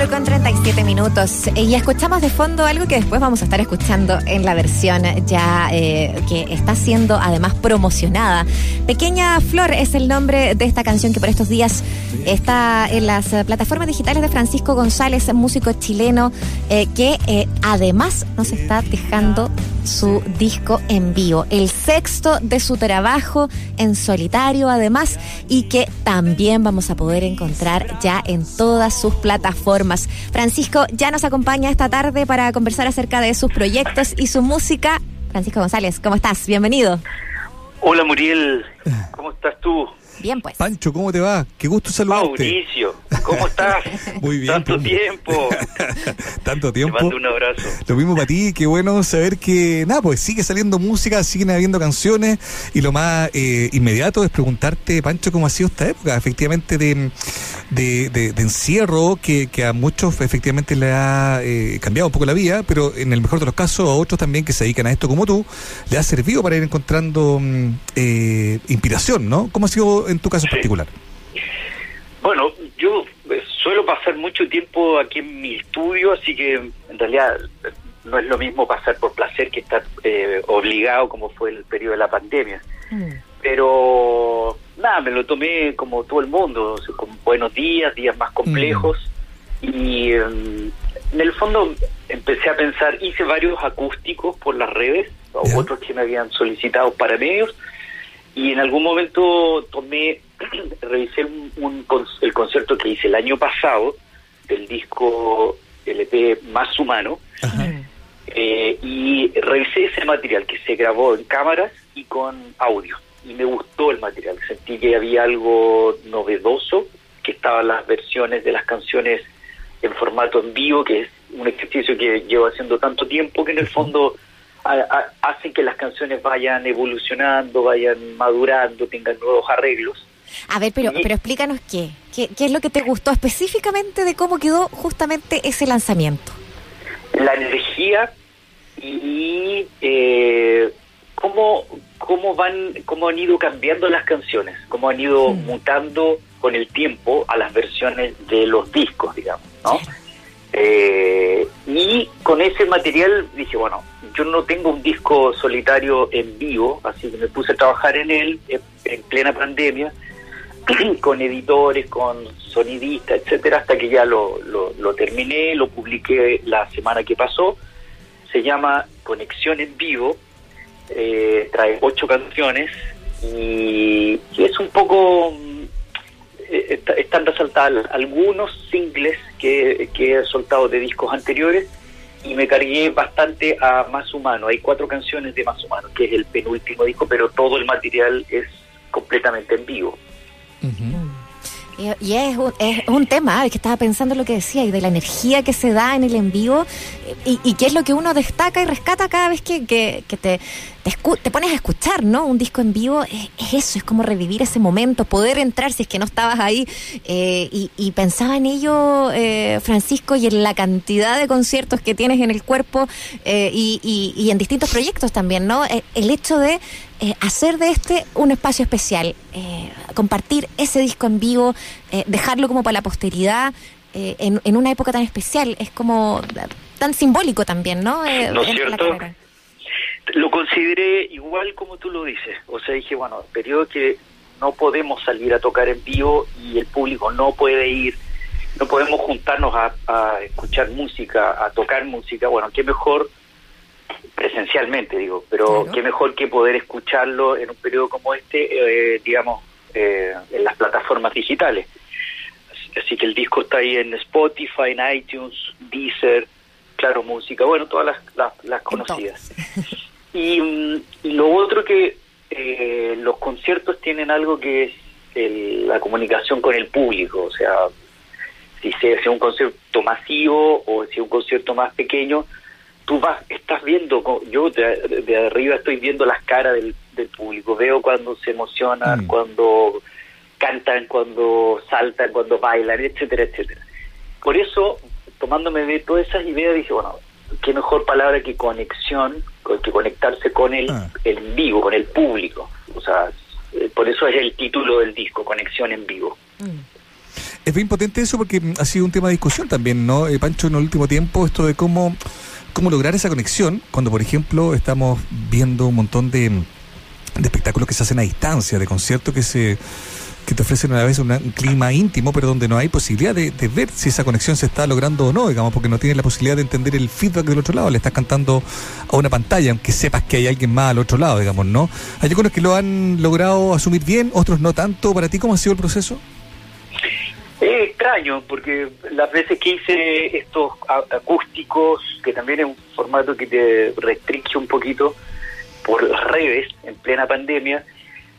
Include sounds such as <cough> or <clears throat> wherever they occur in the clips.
4 con 37 minutos. Y escuchamos de fondo algo que después vamos a estar escuchando en la versión ya eh, que está siendo además promocionada. Pequeña Flor es el nombre de esta canción que por estos días está en las plataformas digitales de Francisco González, músico chileno, eh, que eh, además nos está dejando su disco en vivo, el sexto de su trabajo en solitario además y que también vamos a poder encontrar ya en todas sus plataformas. Francisco ya nos acompaña esta tarde para conversar acerca de sus proyectos y su música. Francisco González, ¿cómo estás? Bienvenido. Hola Muriel, ¿cómo estás tú? Bien, pues. Pancho, ¿cómo te va? Qué gusto saludarte. Mauricio, ¿cómo estás? <laughs> Muy bien. Tanto pues. tiempo. <laughs> Tanto tiempo. Te mando un abrazo. Lo mismo para ti, qué bueno saber que, nada, pues sigue saliendo música, siguen habiendo canciones y lo más eh, inmediato es preguntarte, Pancho, cómo ha sido esta época, efectivamente, de, de, de- de encierro que, que a muchos efectivamente le ha eh, cambiado un poco la vida, pero en el mejor de los casos a otros también que se dedican a esto como tú, le ha servido para ir encontrando mm, eh, inspiración, ¿no? ¿Cómo ha sido en tu caso Sí. particular? Bueno, yo eh, suelo pasar mucho tiempo aquí en mi estudio, así que en realidad no es lo mismo pasar por placer que estar eh, obligado como fue el periodo de la pandemia. Mm. Pero nada, me lo tomé como todo el mundo, con buenos días, días más complejos. Y em, en el fondo empecé a pensar, hice varios acústicos por las redes, o Ya. otros que me habían solicitado para medios, y en algún momento tomé, <clears throat> revisé un, un el concierto que hice el año pasado del disco LP Más Humano, eh, y revisé ese material que se grabó en cámaras y con audio. Y me gustó el material. Sentí que había algo novedoso, que estaban las versiones de las canciones en formato en vivo, que es un ejercicio que llevo haciendo tanto tiempo que en el fondo a- a- hace que las canciones vayan evolucionando, vayan madurando, tengan nuevos arreglos. A ver, pero, pero explícanos qué. qué. ¿Qué es lo que te gustó específicamente de cómo quedó justamente ese lanzamiento? la energía y eh, cómo, cómo van cómo han ido cambiando las canciones, cómo han ido mutando con el tiempo a las versiones de los discos, digamos, ¿no? Eh, y con ese material dije, bueno, yo no tengo un disco solitario en vivo, así que me puse a trabajar en él en, en plena pandemia, <clears throat> con editores, con sonidistas, etcétera, hasta que ya lo, lo, lo terminé, lo publiqué la semana que pasó. Se llama Conexión en Vivo, eh, trae ocho canciones y, es un poco está- están resaltadas algunos singles que, que he soltado de discos anteriores y me cargué bastante a Más Humano. Hay cuatro canciones de Más Humano, que es el penúltimo disco, pero todo el material es completamente en vivo. Y, y es, un, es un tema, es que estaba pensando lo que decía, y de la energía que se da en el en vivo, y, y qué es lo que uno destaca y rescata cada vez que, que, que te, te, te pones a escuchar, ¿no? Un disco en vivo es, es eso, es como revivir ese momento, poder entrar si es que no estabas ahí. eh, y, y pensaba en ello, eh, Francisco, y en la cantidad de conciertos que tienes en el cuerpo eh, y, y- y en distintos proyectos también, ¿no? Eh, el hecho de eh, hacer de este un espacio especial, eh, compartir ese disco en vivo, eh, dejarlo como para la posteridad. eh, en, en una época tan especial, es como tan simbólico también, ¿no? ¿No es cierto? Lo consideré igual como tú lo dices. O sea, dije, bueno, periodo que no podemos salir a tocar en vivo y el público no puede ir, no podemos juntarnos a, a escuchar música, a tocar música. Bueno, qué mejor presencialmente, digo, pero Claro. qué mejor que poder escucharlo en un periodo como este, eh, digamos, eh, en las plataformas digitales. Así- que el disco está ahí en Spotify, en iTunes, Deezer, Claro Música, bueno, todas las, las, las conocidas. Y, mm, y lo otro que eh, los conciertos tienen algo que es el- la comunicación con el público, o sea, si sea, sea un concierto masivo o si es un concierto más pequeño, tú vas, estás viendo, yo de, de arriba estoy viendo las caras del, del público, veo cuando se emocionan, Mm. cuando cantan, cuando saltan, cuando bailan, etcétera, etcétera. Por eso, tomándome de todas esas ideas, dije, bueno, qué mejor palabra que conexión, co- que conectarse con el, Ah. el en vivo, con el público. O sea, eh, por eso es el título del disco, Conexión en Vivo. Mm. Es bien potente eso porque ha sido un tema de discusión también, ¿no? Eh, Pancho, en el último tiempo, esto de cómo, cómo lograr esa conexión cuando, por ejemplo, estamos viendo un montón de, de espectáculos que se hacen a distancia, de conciertos que se que te ofrecen una vez un clima íntimo, pero donde no hay posibilidad de, ver si esa conexión se está logrando o no, digamos, porque no tienes la posibilidad de entender el feedback del otro lado, le estás cantando a una pantalla, aunque sepas que hay alguien más al otro lado, digamos, ¿no? Hay algunos que lo han logrado asumir bien, otros no tanto. ¿Para ti cómo ha sido el proceso? Es extraño, porque las veces que hice estos acústicos, que también es un formato que te restringe un poquito por redes en plena pandemia,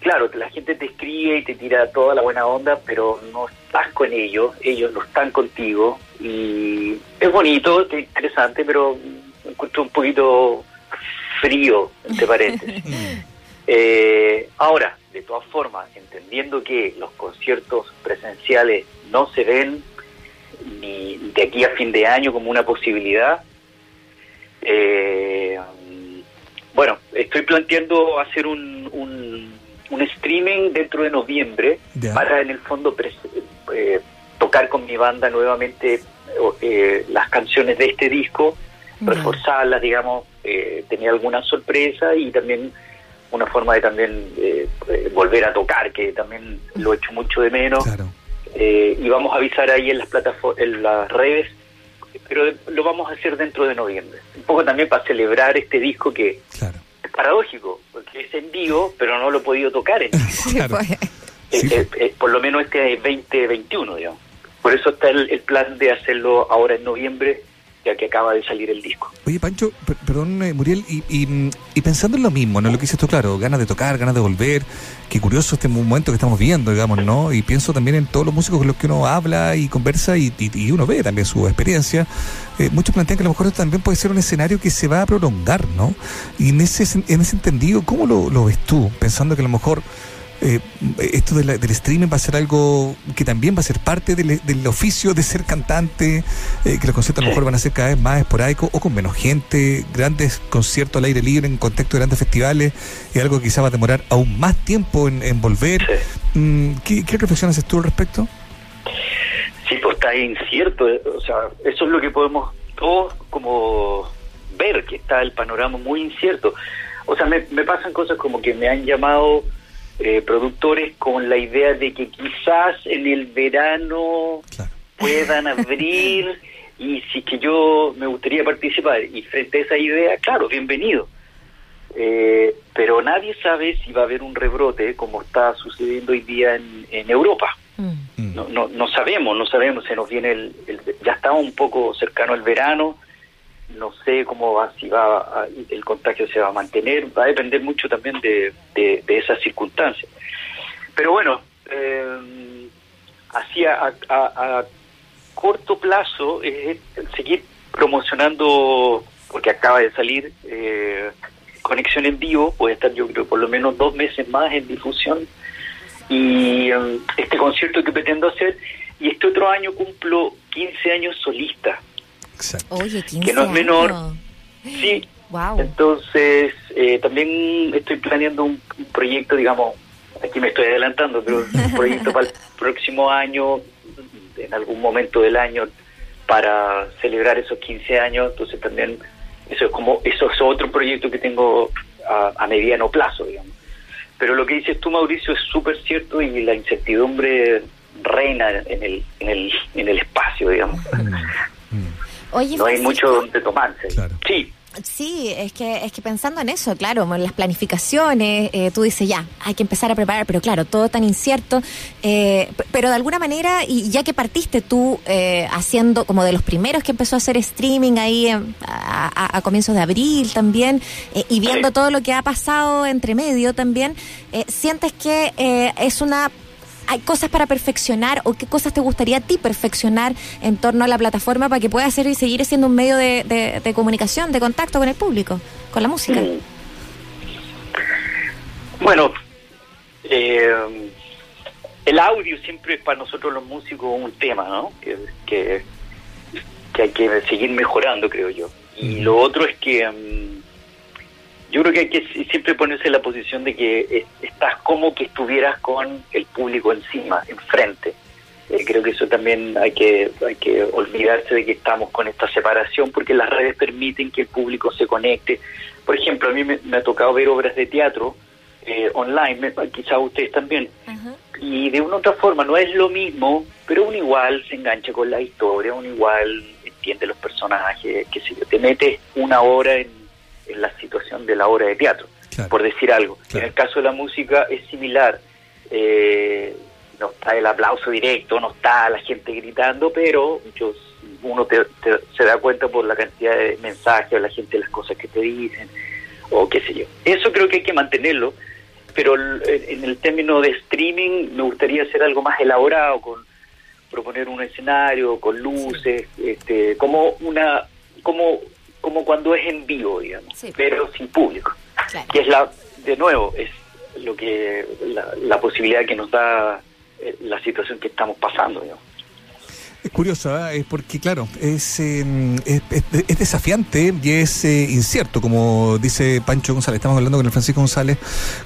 claro, que la gente te escribe y te tira toda la buena onda, pero no estás con ellos, ellos no están contigo. Y es bonito, es interesante, pero me encuentro un poquito frío, ¿te parece? <laughs> eh, ahora, de todas formas, entendiendo que los conciertos presenciales no se ven ni de aquí a fin de año como una posibilidad, eh, bueno, estoy planteando hacer un, un un streaming dentro de noviembre para en el fondo eh, tocar con mi banda nuevamente eh, las canciones de este disco, reforzarlas, digamos, eh, tenía alguna sorpresa y también una forma de también volver a tocar, que también lo he hecho mucho de menos. y vamos a avisar ahí en las plataformas, en las redes, pero lo vamos a hacer dentro de noviembre. Un poco también para celebrar este disco que paradójico, porque es en vivo, pero no lo he podido tocar en vivo. <laughs> Pues. Eh, eh, eh, por lo menos este 2021, digamos. Por eso está el, el, plan de hacerlo ahora en noviembre, que acaba de salir el disco. Oye, Pancho, perdón, Muriel, y, y, pensando en lo mismo, ¿no? Lo que dices tú, claro, ganas de tocar, ganas de volver, qué curioso este momento que estamos viendo, digamos, ¿no? Y pienso también en todos los músicos con los que uno habla y conversa y, uno ve también su experiencia eh, muchos plantean que a lo mejor también puede ser un escenario que se va a prolongar, ¿no? Y en ese, en ese entendido, ¿cómo lo, ves tú? Pensando que a lo mejor eh, esto del streaming va a ser algo que también va a ser parte del, oficio de ser cantante, eh, que los conciertos a lo mejor van a ser cada vez más esporádicos o con menos gente, grandes conciertos al aire libre en contexto de grandes festivales, es algo que quizá va a demorar aún más tiempo en, volver. Mm, ¿Qué, ¿Qué reflexiones haces tú al respecto? Sí, pues está incierto, o sea, eso es lo que podemos todos como ver, que está el panorama muy incierto. O sea, me, pasan cosas como que me han llamado eh, productores con la idea de que quizás en el verano puedan <laughs> abrir y si que yo me gustaría participar y frente a esa idea, claro, bienvenido. Eh, pero nadie sabe si va a haber un rebrote como está sucediendo hoy día en, en Europa. Mm. No, no, no sabemos, no sabemos, se nos viene el, ya está un poco cercano el verano, no sé cómo va, si va el contagio se va a mantener, va a depender mucho también de, de, esas circunstancias. Pero bueno, eh, así a, a, corto plazo es seguir promocionando, porque acaba de salir eh, Conexión en Vivo, puede estar yo creo por lo menos dos meses más en difusión y um, este concierto que pretendo hacer y este otro año cumplo 15 años solista. Oye, 15 que no es menor. Sí. Wow. Entonces, eh, también estoy planeando un, proyecto, digamos, aquí me estoy adelantando, pero <laughs> un proyecto para el próximo año, en algún momento del año, para celebrar esos 15 años. Entonces también eso es como eso es otro proyecto que tengo a, a mediano plazo, digamos. Pero lo que dices tú, Mauricio, es súper cierto y la incertidumbre reina en el, en el, en el espacio, digamos. No hay mucho donde tomarse. Sí. Sí, es que, es que pensando en eso, claro, en las planificaciones, eh, tú dices ya, hay que empezar a preparar, pero claro, todo tan incierto, eh, pero de alguna manera, y ya que partiste tú eh, haciendo como de los primeros que empezó a hacer streaming ahí a, comienzos de abril también, y viendo todo lo que ha pasado entre medio también, ¿sientes que es una hay cosas para perfeccionar o qué cosas te gustaría a ti perfeccionar en torno a la plataforma para que pueda ser y seguir siendo un medio de, comunicación, de contacto con el público, con la música? Mm. Bueno, eh, el audio siempre es para nosotros los músicos un tema, ¿no? Que, que, hay que seguir mejorando, creo yo. Y lo otro es que... Mm, yo creo que hay que siempre ponerse en la posición de que estás como que estuvieras con el público encima, enfrente. Eh, creo que eso también hay que hay que olvidarse de que estamos con esta separación porque las redes permiten que el público se conecte. Por ejemplo, a mí me, ha tocado ver obras de teatro eh, online, quizás ustedes también, y de una u otra forma no es lo mismo, pero uno igual se engancha con la historia, uno igual entiende los personajes, que sé yo, te metes una hora en, la situación de la obra de teatro, por decir algo. En el caso de la música es similar. Eh, no está el aplauso directo, no está la gente gritando, pero uno se da cuenta por la cantidad de mensajes o la gente las cosas que te dicen o qué sé yo. Eso creo que hay que mantenerlo, pero en el término de streaming me gustaría hacer algo más elaborado con proponer un escenario con luces, este, como una como como cuando es en vivo, digamos, pero sin público. Que es la de nuevo es lo que la, la posibilidad que nos da eh, la situación que estamos pasando. Es curioso, ¿eh? es porque, claro, es, em, es, desafiante y es eh, incierto, como dice Pancho González. Estamos hablando con el Francisco González,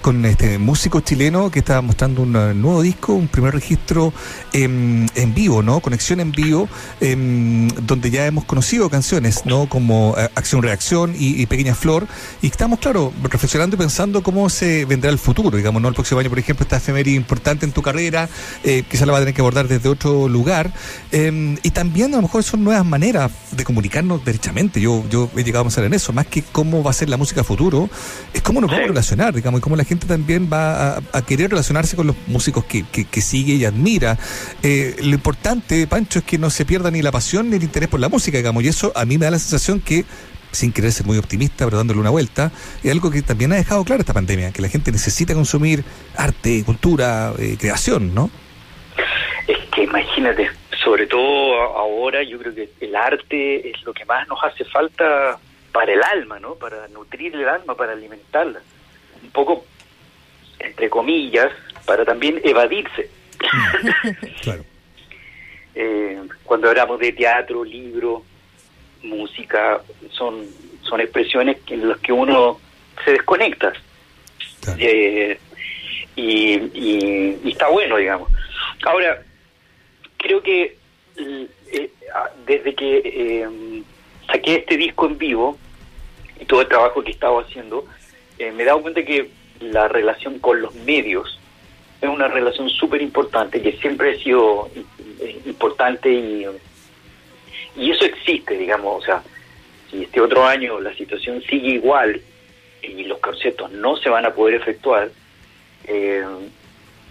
con este músico chileno que está mostrando un nuevo disco, un primer registro en, en vivo, ¿no? Conexión en vivo, em, donde ya hemos conocido canciones, ¿no? Como eh, Acción Reacción y, Pequeña Flor. Y estamos, claro, reflexionando y pensando cómo se vendrá el futuro, digamos, ¿no? El próximo año, por ejemplo, esta efeméride importante en tu carrera, eh, quizá la va a tener que abordar desde otro lugar. Em, y también a lo mejor son nuevas maneras de comunicarnos derechamente. Yo, yo he llegado a pensar en eso, más que cómo va a ser la música futuro, es cómo nos vamos a relacionar, digamos, y cómo la gente también va a, querer relacionarse con los músicos que, que, sigue y admira. Eh, lo importante, Pancho, es que no se pierda ni la pasión ni el interés por la música, digamos, y eso a mí me da la sensación que sin querer ser muy optimista, pero dándole una vuelta, es algo que también ha dejado claro esta pandemia, que la gente necesita consumir arte, cultura, eh, creación, ¿no? Es que imagínate, sobre todo ahora yo creo que el arte es lo que más nos hace falta para el alma, ¿no? Para nutrir el alma, para alimentarla. Un poco, entre comillas, para también evadirse. <laughs> claro. Eh, cuando hablamos de teatro, libro, música, son, son expresiones en las que uno se desconecta. Eh, y, y, está bueno, digamos. Ahora, creo que eh, ah, desde que eh, saqué este disco en vivo y todo el trabajo que he estado haciendo, eh, me he dado cuenta que la relación con los medios es una relación súper importante, que siempre ha sido importante y, y eso existe, digamos, o sea, si este otro año la situación sigue igual y los conciertos no se van a poder efectuar, eh,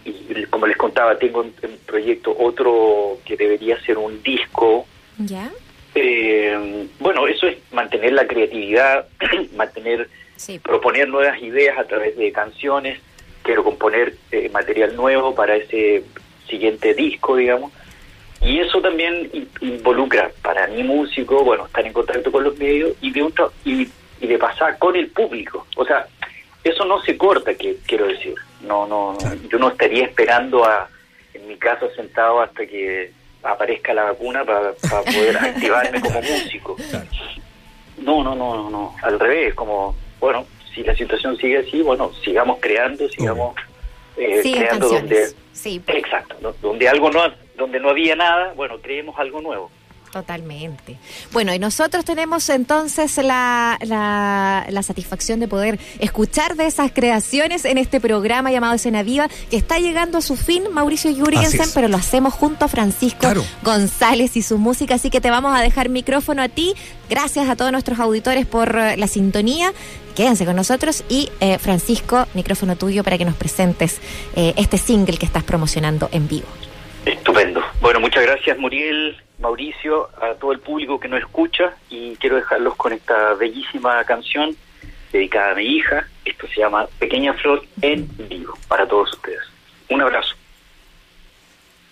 y como les contaba, tengo en, proyecto otro que debería ser un disco. ¿Ya? Eh, bueno, eso es mantener la creatividad, <clears throat> mantener, proponer nuevas ideas a través de canciones. Quiero componer eh, material nuevo para ese siguiente disco, digamos. Y eso también involucra para mi músico, bueno, estar en contacto con los medios y de, un y, y de pasar con el público. O sea, eso no se corta, que quiero decir. No, no, yo no estaría esperando a, en mi caso, sentado hasta que aparezca la vacuna para, poder <laughs> activarme como músico. No, no, no, no, no. Al revés, como, bueno, si la situación sigue así, bueno, sigamos creando, sigamos eh, creando donde, sí. exacto, donde algo no, donde no había nada, bueno, creemos algo nuevo. Totalmente. Bueno, y nosotros tenemos entonces la, la, satisfacción de poder escuchar de esas creaciones en este programa llamado Escena Viva, que está llegando a su fin, Mauricio Jurgensen, pero lo hacemos junto a Francisco González y su música, así que te vamos a dejar micrófono a ti. Gracias a todos nuestros auditores por eh, la sintonía. Quédense con nosotros y eh, Francisco, micrófono tuyo para que nos presentes eh, este single que estás promocionando en vivo. Muchas gracias Muriel, Mauricio, a todo el público que nos escucha y quiero dejarlos con esta bellísima canción dedicada a mi hija. Esto se llama Pequeña Flor en vivo para todos ustedes. Un abrazo.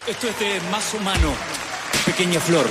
Esto es de Más Humano, Pequeña Flor.